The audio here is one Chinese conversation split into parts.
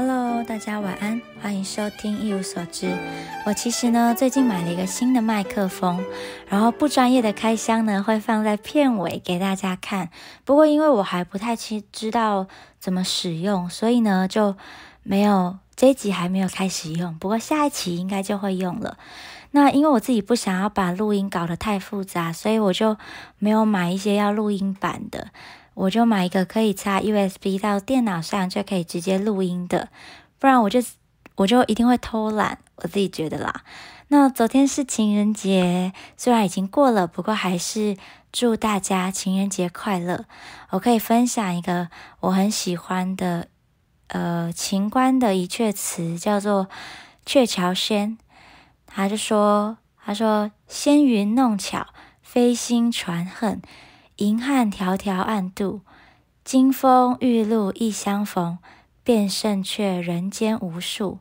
Hello，大家晚安，欢迎收听一无所知。我其实呢，最近买了一个新的麦克风，然后不专业的开箱呢，会放在片尾给大家看。不过因为我还不太清知道怎么使用，所以呢就没有这一集还没有开始用。不过下一期应该就会用了。那因为我自己不想要把录音搞得太复杂，所以我就没有买一些要录音版的。我就买一个可以插 USB 到电脑上就可以直接录音的，不然我就我就一定会偷懒，我自己觉得啦。那昨天是情人节，虽然已经过了，不过还是祝大家情人节快乐。我可以分享一个我很喜欢的呃情关的一阙词，叫做《鹊桥仙》。他就说，他说仙云弄巧，飞星传恨。银汉迢迢暗度，金风玉露一相逢。便胜却人间无数，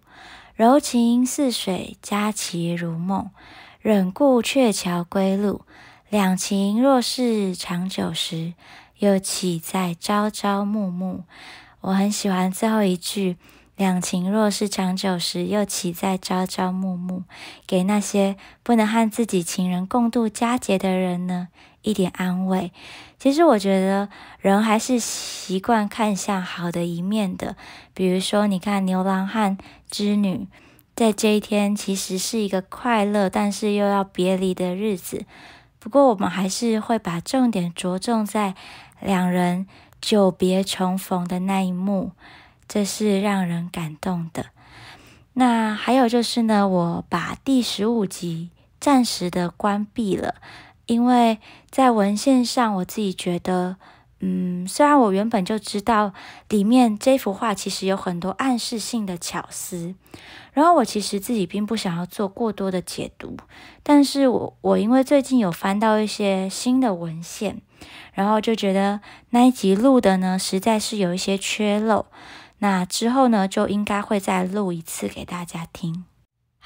柔情似水，佳期如梦。忍顾鹊桥归路，两情若是长久时，又岂在朝朝暮暮？我很喜欢最后一句。两情若是长久时，又岂在朝朝暮暮？给那些不能和自己情人共度佳节的人呢，一点安慰。其实我觉得人还是习惯看向好的一面的。比如说，你看牛郎和织女，在这一天其实是一个快乐，但是又要别离的日子。不过，我们还是会把重点着重在两人久别重逢的那一幕。这是让人感动的。那还有就是呢，我把第十五集暂时的关闭了，因为在文献上，我自己觉得，嗯，虽然我原本就知道里面这幅画其实有很多暗示性的巧思，然后我其实自己并不想要做过多的解读，但是我我因为最近有翻到一些新的文献，然后就觉得那一集录的呢，实在是有一些缺漏。那之后呢，就应该会再录一次给大家听。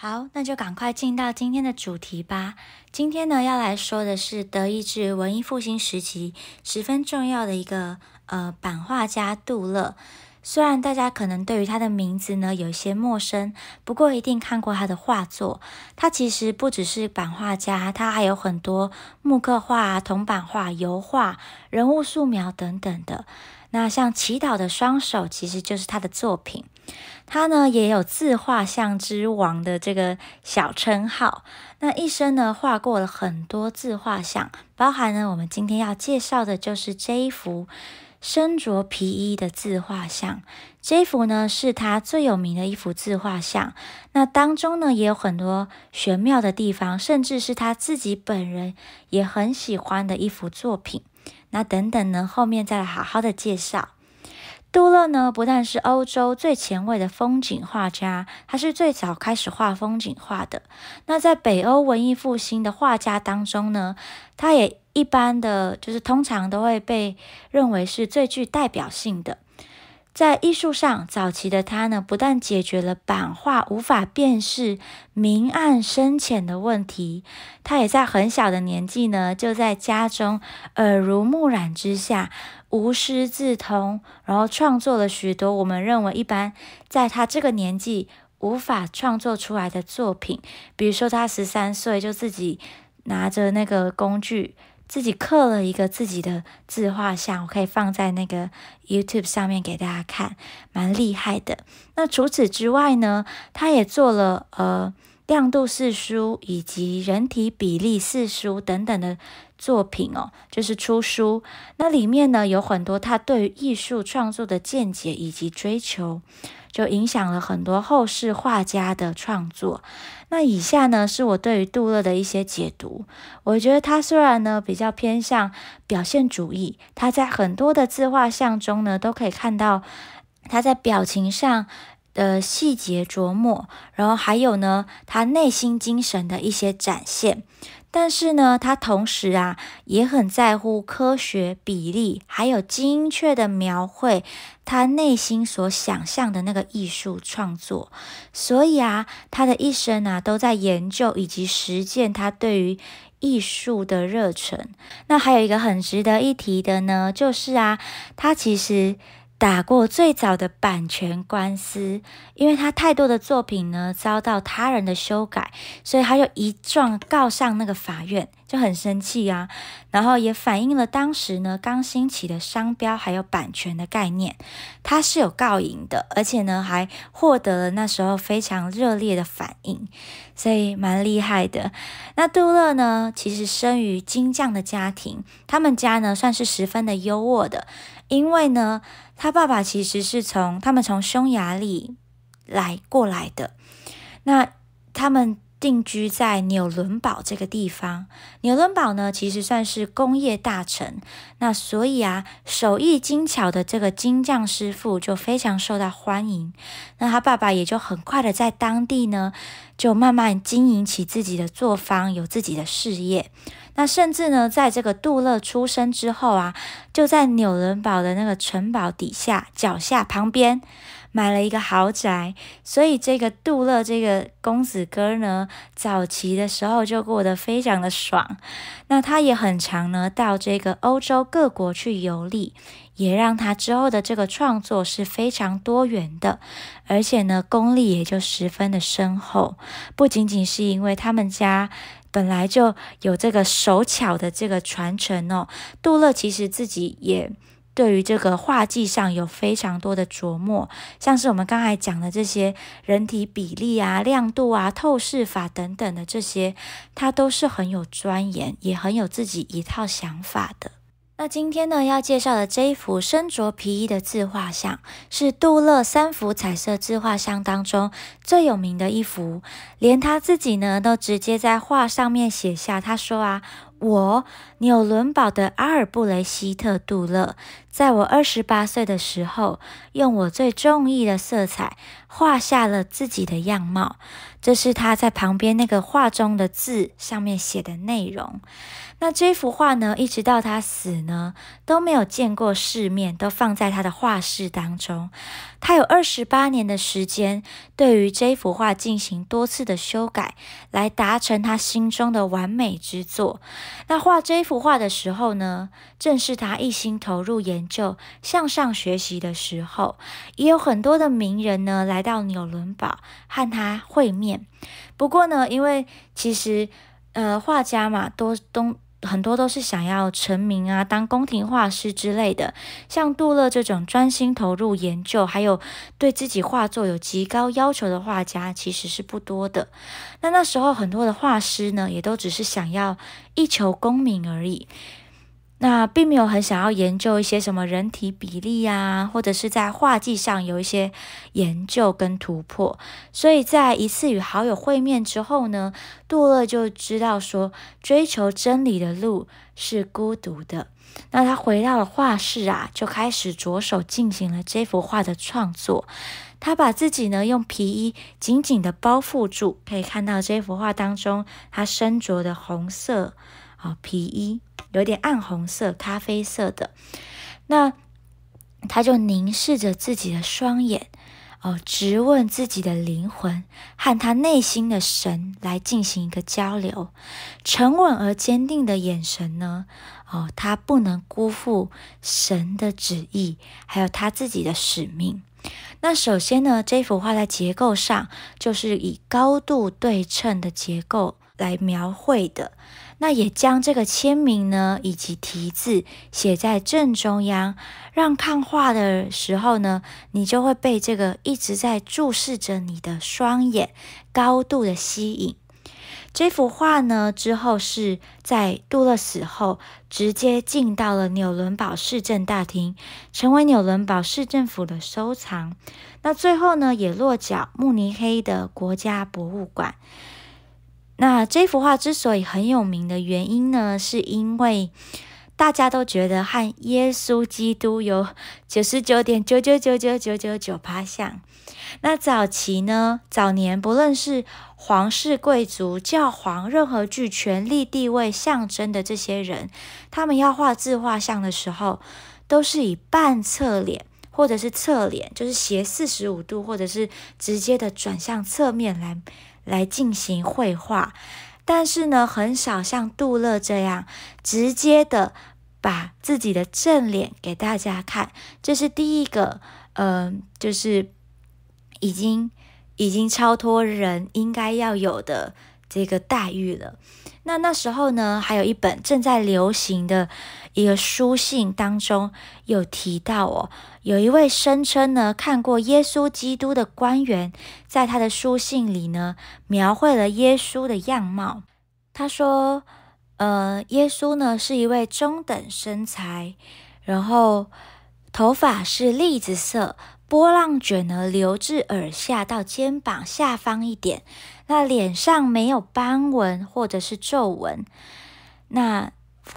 好，那就赶快进到今天的主题吧。今天呢，要来说的是德意志文艺复兴时期十分重要的一个呃版画家杜勒。虽然大家可能对于他的名字呢有一些陌生，不过一定看过他的画作。他其实不只是版画家，他还有很多木刻画、铜版画、油画、人物素描等等的。那像祈祷的双手，其实就是他的作品。他呢也有自画像之王的这个小称号。那一生呢画过了很多自画像，包含呢我们今天要介绍的就是这一幅身着皮衣的自画像。这幅呢是他最有名的一幅自画像。那当中呢也有很多玄妙的地方，甚至是他自己本人也很喜欢的一幅作品。那等等呢，后面再来好好的介绍。杜勒呢，不但是欧洲最前卫的风景画家，他是最早开始画风景画的。那在北欧文艺复兴的画家当中呢，他也一般的就是通常都会被认为是最具代表性的。在艺术上，早期的他呢，不但解决了版画无法辨识明暗深浅的问题，他也在很小的年纪呢，就在家中耳濡目染之下，无师自通，然后创作了许多我们认为一般在他这个年纪无法创作出来的作品。比如说，他十三岁就自己拿着那个工具。自己刻了一个自己的自画像，我可以放在那个 YouTube 上面给大家看，蛮厉害的。那除此之外呢，他也做了呃亮度四书以及人体比例四书等等的作品哦，就是出书。那里面呢有很多他对于艺术创作的见解以及追求。就影响了很多后世画家的创作。那以下呢，是我对于杜勒的一些解读。我觉得他虽然呢比较偏向表现主义，他在很多的自画像中呢，都可以看到他在表情上的细节琢磨，然后还有呢，他内心精神的一些展现。但是呢，他同时啊也很在乎科学比例，还有精确的描绘他内心所想象的那个艺术创作。所以啊，他的一生啊都在研究以及实践他对于艺术的热忱。那还有一个很值得一提的呢，就是啊，他其实打过最早的版权官司，因为他太多的作品呢遭到他人的修改，所以他就一状告上那个法院，就很生气啊。然后也反映了当时呢刚兴起的商标还有版权的概念，他是有告赢的，而且呢还获得了那时候非常热烈的反应，所以蛮厉害的。那杜勒呢，其实生于金匠的家庭，他们家呢算是十分的优渥的。因为呢，他爸爸其实是从他们从匈牙利来过来的，那他们定居在纽伦堡这个地方。纽伦堡呢，其实算是工业大城，那所以啊，手艺精巧的这个金匠师傅就非常受到欢迎。那他爸爸也就很快的在当地呢，就慢慢经营起自己的作坊，有自己的事业。那甚至呢，在这个杜勒出生之后啊，就在纽伦堡的那个城堡底下脚下旁边买了一个豪宅，所以这个杜勒这个公子哥呢，早期的时候就过得非常的爽。那他也很常呢到这个欧洲各国去游历，也让他之后的这个创作是非常多元的，而且呢功力也就十分的深厚。不仅仅是因为他们家。本来就有这个手巧的这个传承哦，杜勒其实自己也对于这个画技上有非常多的琢磨，像是我们刚才讲的这些人体比例啊、亮度啊、透视法等等的这些，他都是很有钻研，也很有自己一套想法的。那今天呢，要介绍的这一幅身着皮衣的自画像，是杜勒三幅彩色自画像当中最有名的一幅，连他自己呢，都直接在画上面写下，他说啊。我纽伦堡的阿尔布雷希特·杜勒，在我二十八岁的时候，用我最中意的色彩画下了自己的样貌。这是他在旁边那个画中的字上面写的内容。那这幅画呢，一直到他死呢，都没有见过世面，都放在他的画室当中。他有二十八年的时间，对于这幅画进行多次的修改，来达成他心中的完美之作。那画这幅画的时候呢，正是他一心投入研究、向上学习的时候。也有很多的名人呢，来到纽伦堡和他会面。不过呢，因为其实呃，画家嘛，都都。很多都是想要成名啊，当宫廷画师之类的。像杜勒这种专心投入研究，还有对自己画作有极高要求的画家，其实是不多的。那那时候很多的画师呢，也都只是想要一求功名而已。那并没有很想要研究一些什么人体比例啊，或者是在画技上有一些研究跟突破。所以在一次与好友会面之后呢，杜勒就知道说，追求真理的路是孤独的。那他回到了画室啊，就开始着手进行了这幅画的创作。他把自己呢用皮衣紧紧的包覆住，可以看到这幅画当中他身着的红色啊皮衣。有点暗红色、咖啡色的，那他就凝视着自己的双眼，哦，直问自己的灵魂和他内心的神来进行一个交流。沉稳而坚定的眼神呢，哦，他不能辜负神的旨意，还有他自己的使命。那首先呢，这幅画在结构上就是以高度对称的结构来描绘的。那也将这个签名呢，以及题字写在正中央，让看画的时候呢，你就会被这个一直在注视着你的双眼高度的吸引。这幅画呢，之后是在杜勒死后，直接进到了纽伦堡市政大厅，成为纽伦堡市政府的收藏。那最后呢，也落脚慕尼黑的国家博物馆。那这幅画之所以很有名的原因呢，是因为大家都觉得和耶稣基督有九十九点九九九九九九九趴像。那早期呢，早年不论是皇室贵族、教皇，任何具权力地位象征的这些人，他们要画自画像的时候，都是以半侧脸或者是侧脸，就是斜四十五度，或者是直接的转向侧面来。来进行绘画，但是呢，很少像杜勒这样直接的把自己的正脸给大家看，这是第一个，嗯，就是已经已经超脱人应该要有的这个待遇了。那那时候呢，还有一本正在流行的一个书信当中有提到哦，有一位声称呢看过耶稣基督的官员，在他的书信里呢描绘了耶稣的样貌。他说，呃，耶稣呢是一位中等身材，然后头发是栗子色。波浪卷呢，流至耳下到肩膀下方一点。那脸上没有斑纹或者是皱纹。那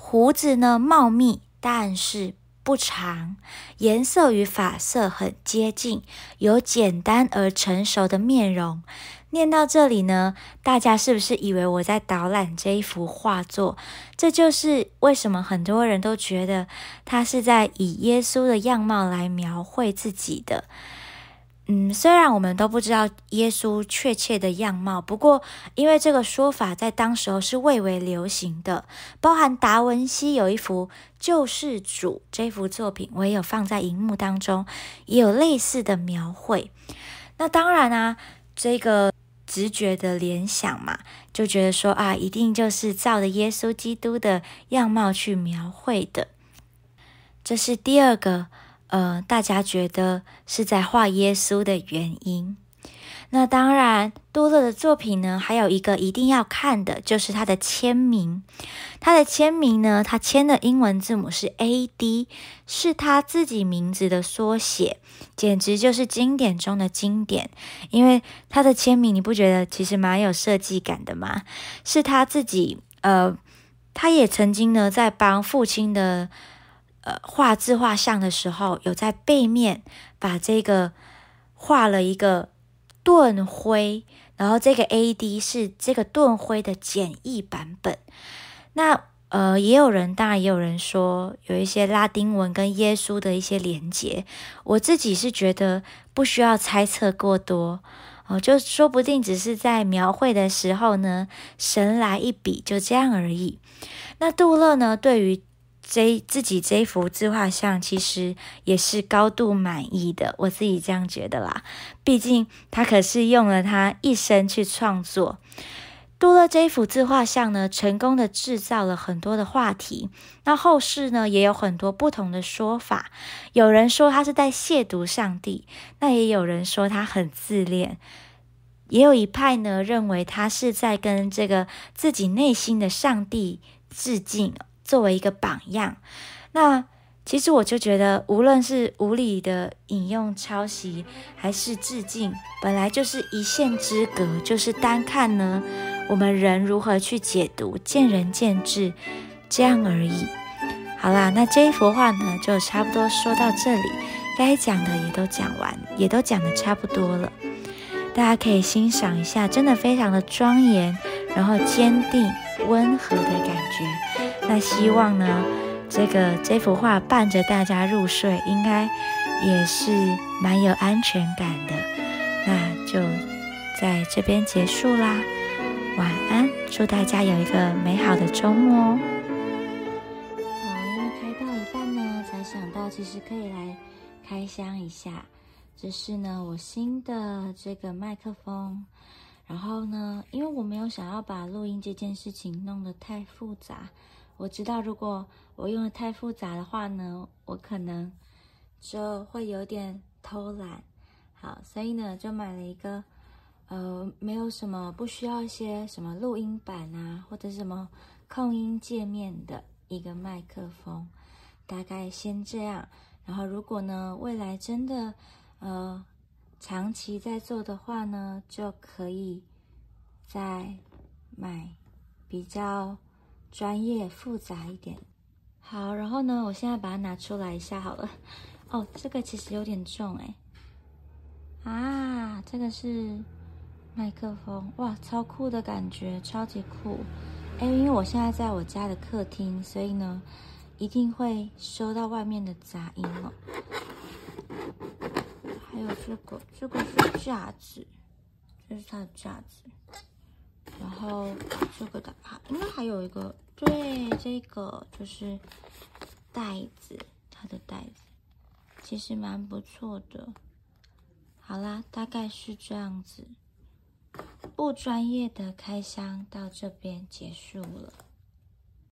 胡子呢，茂密，但是不长，颜色与发色很接近，有简单而成熟的面容。念到这里呢，大家是不是以为我在导览这一幅画作？这就是为什么很多人都觉得他是在以耶稣的样貌来描绘自己的。嗯，虽然我们都不知道耶稣确切的样貌，不过因为这个说法在当时候是蔚为流行的，包含达文西有一幅救世主这幅作品，我也有放在荧幕当中，也有类似的描绘。那当然啊，这个。直觉的联想嘛，就觉得说啊，一定就是照着耶稣基督的样貌去描绘的。这是第二个，呃，大家觉得是在画耶稣的原因。那当然，多勒的作品呢，还有一个一定要看的，就是他的签名。他的签名呢，他签的英文字母是 A D，是他自己名字的缩写，简直就是经典中的经典。因为他的签名，你不觉得其实蛮有设计感的吗？是他自己，呃，他也曾经呢，在帮父亲的呃画自画像的时候，有在背面把这个画了一个。盾徽，然后这个 A D 是这个盾徽的简易版本。那呃，也有人，当然也有人说有一些拉丁文跟耶稣的一些连结。我自己是觉得不需要猜测过多哦，就说不定只是在描绘的时候呢，神来一笔，就这样而已。那杜勒呢，对于。这自己这幅自画像其实也是高度满意的，我自己这样觉得啦。毕竟他可是用了他一生去创作。杜勒这幅自画像呢，成功的制造了很多的话题。那后世呢，也有很多不同的说法。有人说他是在亵渎上帝，那也有人说他很自恋。也有一派呢，认为他是在跟这个自己内心的上帝致敬。作为一个榜样，那其实我就觉得，无论是无理的引用、抄袭，还是致敬，本来就是一线之隔，就是单看呢，我们人如何去解读，见仁见智，这样而已。好啦，那这一幅画呢，就差不多说到这里，该讲的也都讲完，也都讲的差不多了，大家可以欣赏一下，真的非常的庄严，然后坚定、温和的感觉。那希望呢，这个这幅画伴着大家入睡，应该也是蛮有安全感的。那就在这边结束啦，晚安，祝大家有一个美好的周末哦。好，因为开到一半呢，才想到其实可以来开箱一下。这是呢我新的这个麦克风，然后呢，因为我没有想要把录音这件事情弄得太复杂。我知道，如果我用的太复杂的话呢，我可能就会有点偷懒。好，所以呢，就买了一个，呃，没有什么不需要一些什么录音板啊，或者什么控音界面的一个麦克风。大概先这样，然后如果呢，未来真的呃长期在做的话呢，就可以再买比较。专业复杂一点，好，然后呢，我现在把它拿出来一下好了。哦，这个其实有点重哎。啊，这个是麦克风，哇，超酷的感觉，超级酷。哎，因为我现在在我家的客厅，所以呢，一定会收到外面的杂音哦。还有这个，这个是架子，这是它的架子。然后这个的啊，应该还有一个。对，这个就是袋子，它的袋子其实蛮不错的。好啦，大概是这样子，不专业的开箱到这边结束了。